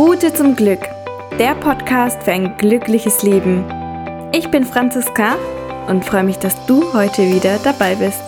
Route zum Glück, der Podcast für ein glückliches Leben. Ich bin Franziska und freue mich, dass du heute wieder dabei bist.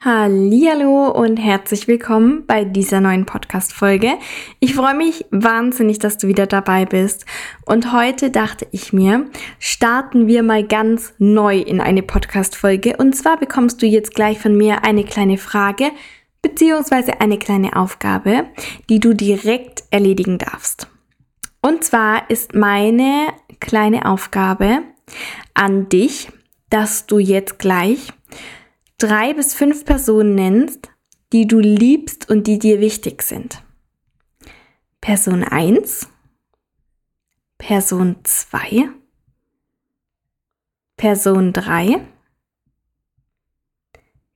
Hallo und herzlich willkommen bei dieser neuen Podcast Folge. Ich freue mich wahnsinnig, dass du wieder dabei bist und heute dachte ich mir, starten wir mal ganz neu in eine Podcast Folge und zwar bekommst du jetzt gleich von mir eine kleine Frage beziehungsweise eine kleine Aufgabe, die du direkt erledigen darfst. Und zwar ist meine kleine Aufgabe an dich, dass du jetzt gleich drei bis fünf Personen nennst, die du liebst und die dir wichtig sind. Person 1, Person 2, Person 3,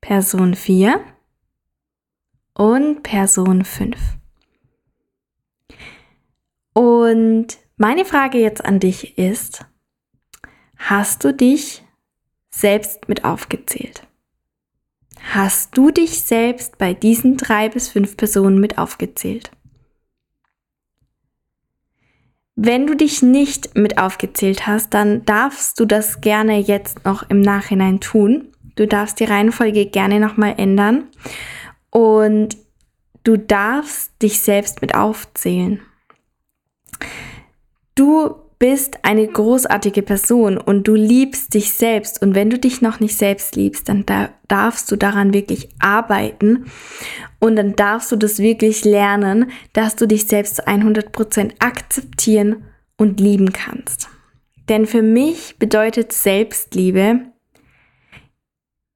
Person 4 und Person 5. Und meine Frage jetzt an dich ist, hast du dich selbst mit aufgezählt? Hast du dich selbst bei diesen drei bis fünf Personen mit aufgezählt? Wenn du dich nicht mit aufgezählt hast, dann darfst du das gerne jetzt noch im Nachhinein tun. Du darfst die Reihenfolge gerne nochmal ändern und du darfst dich selbst mit aufzählen. Du bist eine großartige Person und du liebst dich selbst. Und wenn du dich noch nicht selbst liebst, dann da darfst du daran wirklich arbeiten und dann darfst du das wirklich lernen, dass du dich selbst zu 100% akzeptieren und lieben kannst. Denn für mich bedeutet Selbstliebe,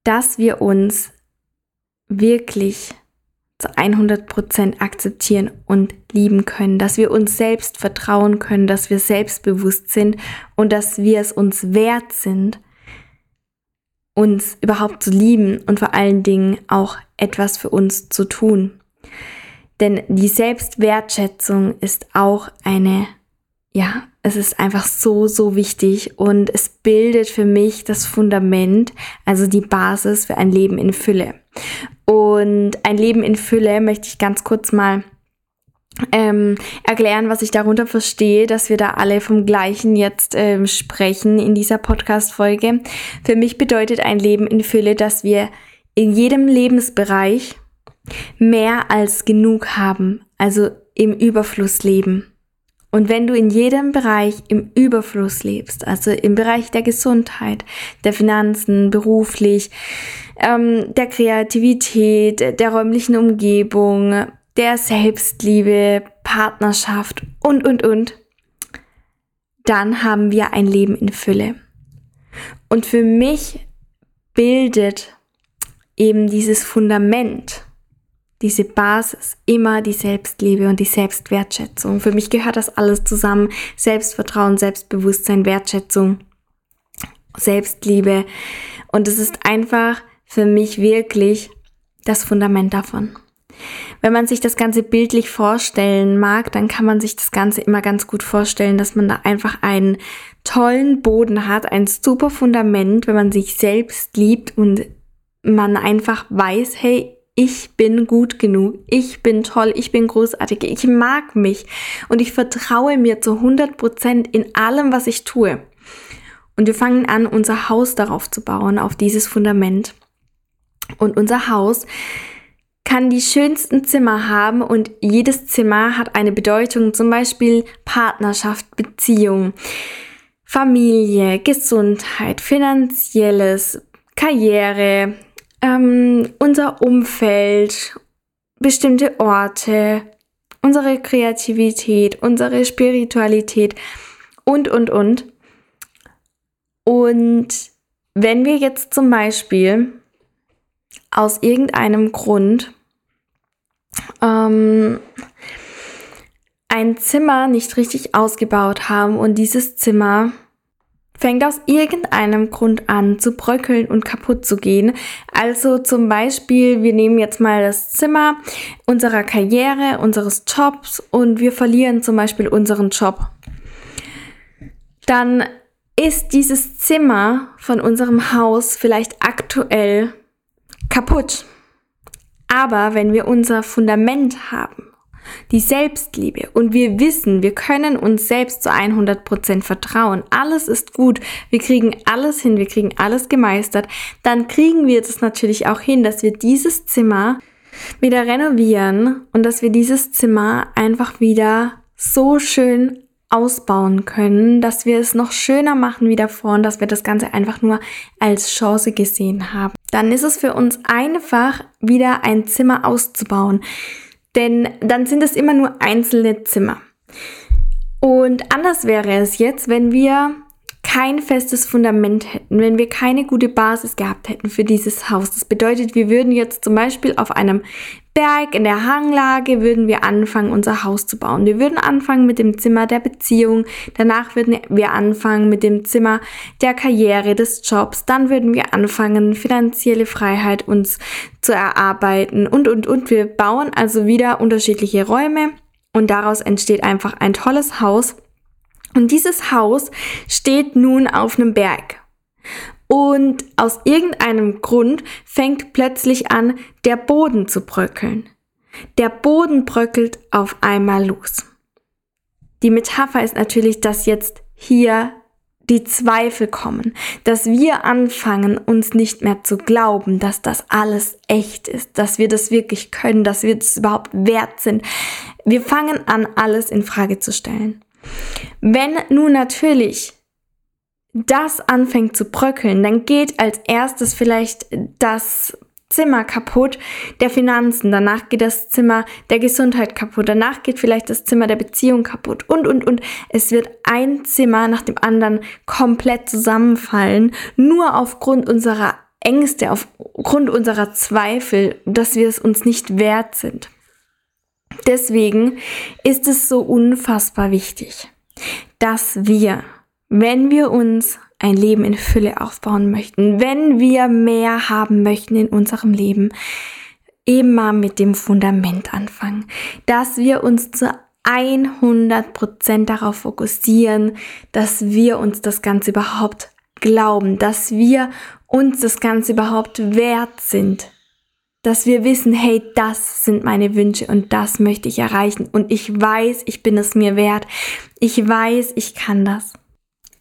dass wir uns wirklich zu 100% akzeptieren und lieben können, dass wir uns selbst vertrauen können, dass wir selbstbewusst sind und dass wir es uns wert sind, uns überhaupt zu lieben und vor allen Dingen auch etwas für uns zu tun. Denn die Selbstwertschätzung ist auch eine, ja, es ist einfach so, so wichtig und es bildet für mich das Fundament, also die Basis für ein Leben in Fülle. Und ein Leben in Fülle möchte ich ganz kurz mal ähm, erklären, was ich darunter verstehe, dass wir da alle vom Gleichen jetzt ähm, sprechen in dieser Podcast-Folge. Für mich bedeutet ein Leben in Fülle, dass wir in jedem Lebensbereich mehr als genug haben, also im Überfluss leben. Und wenn du in jedem Bereich im Überfluss lebst, also im Bereich der Gesundheit, der Finanzen, beruflich, ähm, der Kreativität, der räumlichen Umgebung, der Selbstliebe, Partnerschaft und, und, und, dann haben wir ein Leben in Fülle. Und für mich bildet eben dieses Fundament diese Basis, immer die Selbstliebe und die Selbstwertschätzung. Für mich gehört das alles zusammen. Selbstvertrauen, Selbstbewusstsein, Wertschätzung, Selbstliebe. Und es ist einfach für mich wirklich das Fundament davon. Wenn man sich das Ganze bildlich vorstellen mag, dann kann man sich das Ganze immer ganz gut vorstellen, dass man da einfach einen tollen Boden hat, ein super Fundament, wenn man sich selbst liebt und man einfach weiß, hey, ich bin gut genug, ich bin toll, ich bin großartig, ich mag mich und ich vertraue mir zu 100 Prozent in allem, was ich tue. Und wir fangen an, unser Haus darauf zu bauen, auf dieses Fundament. Und unser Haus kann die schönsten Zimmer haben und jedes Zimmer hat eine Bedeutung, zum Beispiel Partnerschaft, Beziehung, Familie, Gesundheit, finanzielles, Karriere, ähm, unser Umfeld, bestimmte Orte, unsere Kreativität, unsere Spiritualität und, und, und. Und wenn wir jetzt zum Beispiel aus irgendeinem Grund ähm, ein Zimmer nicht richtig ausgebaut haben und dieses Zimmer fängt aus irgendeinem Grund an zu bröckeln und kaputt zu gehen. Also zum Beispiel, wir nehmen jetzt mal das Zimmer unserer Karriere, unseres Jobs und wir verlieren zum Beispiel unseren Job. Dann ist dieses Zimmer von unserem Haus vielleicht aktuell kaputt. Aber wenn wir unser Fundament haben, die Selbstliebe und wir wissen, wir können uns selbst zu 100% vertrauen, alles ist gut, wir kriegen alles hin, wir kriegen alles gemeistert, dann kriegen wir das natürlich auch hin, dass wir dieses Zimmer wieder renovieren und dass wir dieses Zimmer einfach wieder so schön ausbauen können, dass wir es noch schöner machen wie davor und dass wir das Ganze einfach nur als Chance gesehen haben. Dann ist es für uns einfach, wieder ein Zimmer auszubauen. Denn dann sind es immer nur einzelne Zimmer. Und anders wäre es jetzt, wenn wir kein festes Fundament hätten, wenn wir keine gute Basis gehabt hätten für dieses Haus. Das bedeutet, wir würden jetzt zum Beispiel auf einem Berg in der Hanglage würden wir anfangen, unser Haus zu bauen. Wir würden anfangen mit dem Zimmer der Beziehung, danach würden wir anfangen mit dem Zimmer der Karriere, des Jobs, dann würden wir anfangen, finanzielle Freiheit uns zu erarbeiten und, und, und. Wir bauen also wieder unterschiedliche Räume und daraus entsteht einfach ein tolles Haus. Und dieses Haus steht nun auf einem Berg. Und aus irgendeinem Grund fängt plötzlich an, der Boden zu bröckeln. Der Boden bröckelt auf einmal los. Die Metapher ist natürlich, dass jetzt hier die Zweifel kommen, dass wir anfangen, uns nicht mehr zu glauben, dass das alles echt ist, dass wir das wirklich können, dass wir das überhaupt wert sind. Wir fangen an, alles in Frage zu stellen. Wenn nun natürlich das anfängt zu bröckeln, dann geht als erstes vielleicht das Zimmer kaputt der Finanzen, danach geht das Zimmer der Gesundheit kaputt, danach geht vielleicht das Zimmer der Beziehung kaputt und, und, und. Es wird ein Zimmer nach dem anderen komplett zusammenfallen, nur aufgrund unserer Ängste, aufgrund unserer Zweifel, dass wir es uns nicht wert sind. Deswegen ist es so unfassbar wichtig, dass wir wenn wir uns ein Leben in Fülle aufbauen möchten, wenn wir mehr haben möchten in unserem Leben, immer mit dem Fundament anfangen, dass wir uns zu 100% darauf fokussieren, dass wir uns das Ganze überhaupt glauben, dass wir uns das Ganze überhaupt wert sind, dass wir wissen, hey, das sind meine Wünsche und das möchte ich erreichen und ich weiß, ich bin es mir wert, ich weiß, ich kann das.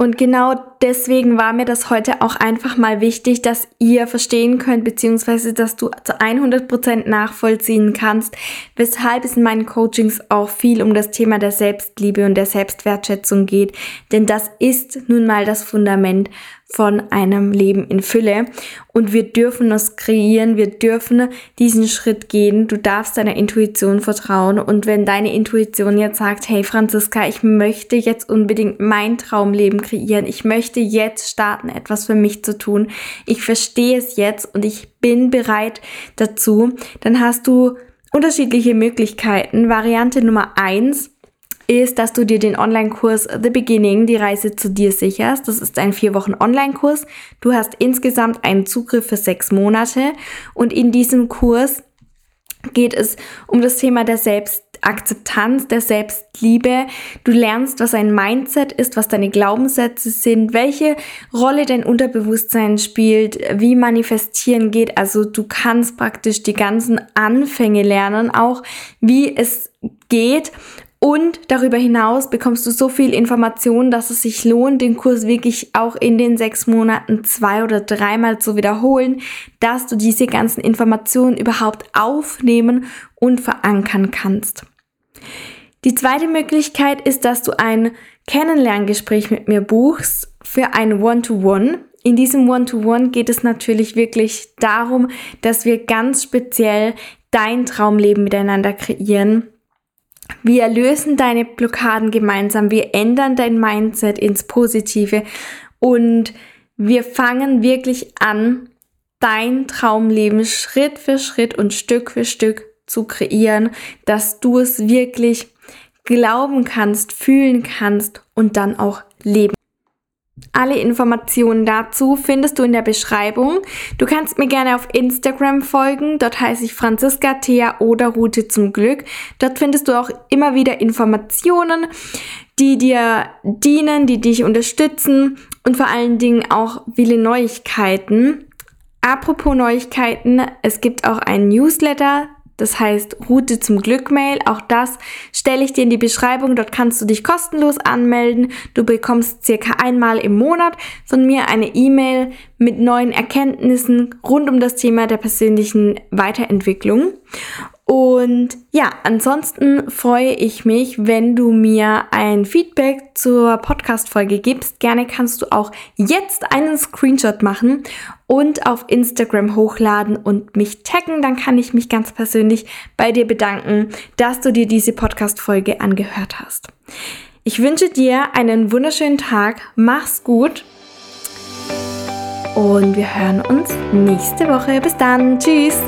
Und genau deswegen war mir das heute auch einfach mal wichtig, dass ihr verstehen könnt, beziehungsweise dass du zu 100% nachvollziehen kannst, weshalb es in meinen Coachings auch viel um das Thema der Selbstliebe und der Selbstwertschätzung geht. Denn das ist nun mal das Fundament von einem Leben in Fülle. Und wir dürfen es kreieren, wir dürfen diesen Schritt gehen. Du darfst deiner Intuition vertrauen. Und wenn deine Intuition jetzt sagt, hey Franziska, ich möchte jetzt unbedingt mein Traumleben kreieren, ich möchte jetzt starten, etwas für mich zu tun, ich verstehe es jetzt und ich bin bereit dazu, dann hast du unterschiedliche Möglichkeiten. Variante Nummer eins ist, dass du dir den Online-Kurs The Beginning, die Reise zu dir sicherst. Das ist ein vier Wochen Online-Kurs. Du hast insgesamt einen Zugriff für sechs Monate und in diesem Kurs geht es um das Thema der Selbstakzeptanz, der Selbstliebe. Du lernst, was ein Mindset ist, was deine Glaubenssätze sind, welche Rolle dein Unterbewusstsein spielt, wie manifestieren geht. Also du kannst praktisch die ganzen Anfänge lernen, auch wie es geht und darüber hinaus bekommst du so viel Information, dass es sich lohnt, den Kurs wirklich auch in den sechs Monaten zwei oder dreimal zu wiederholen, dass du diese ganzen Informationen überhaupt aufnehmen und verankern kannst. Die zweite Möglichkeit ist, dass du ein Kennenlerngespräch mit mir buchst für ein One-to-One. -One. In diesem One-to-One -One geht es natürlich wirklich darum, dass wir ganz speziell dein Traumleben miteinander kreieren wir lösen deine Blockaden gemeinsam, wir ändern dein Mindset ins Positive und wir fangen wirklich an, dein Traumleben Schritt für Schritt und Stück für Stück zu kreieren, dass du es wirklich glauben kannst, fühlen kannst und dann auch leben. Alle Informationen dazu findest du in der Beschreibung. Du kannst mir gerne auf Instagram folgen. Dort heiße ich Franziska Thea oder Route zum Glück. Dort findest du auch immer wieder Informationen, die dir dienen, die dich unterstützen und vor allen Dingen auch viele Neuigkeiten. Apropos Neuigkeiten, es gibt auch einen Newsletter, das heißt Route zum Glück Mail. Auch das stelle ich dir in die Beschreibung. Dort kannst du dich kostenlos anmelden. Du bekommst circa einmal im Monat von mir eine E-Mail mit neuen Erkenntnissen rund um das Thema der persönlichen Weiterentwicklung. Und ja, ansonsten freue ich mich, wenn du mir ein Feedback zur Podcast-Folge gibst. Gerne kannst du auch jetzt einen Screenshot machen und auf Instagram hochladen und mich taggen. Dann kann ich mich ganz persönlich bei dir bedanken, dass du dir diese Podcast-Folge angehört hast. Ich wünsche dir einen wunderschönen Tag. Mach's gut. Und wir hören uns nächste Woche. Bis dann. Tschüss.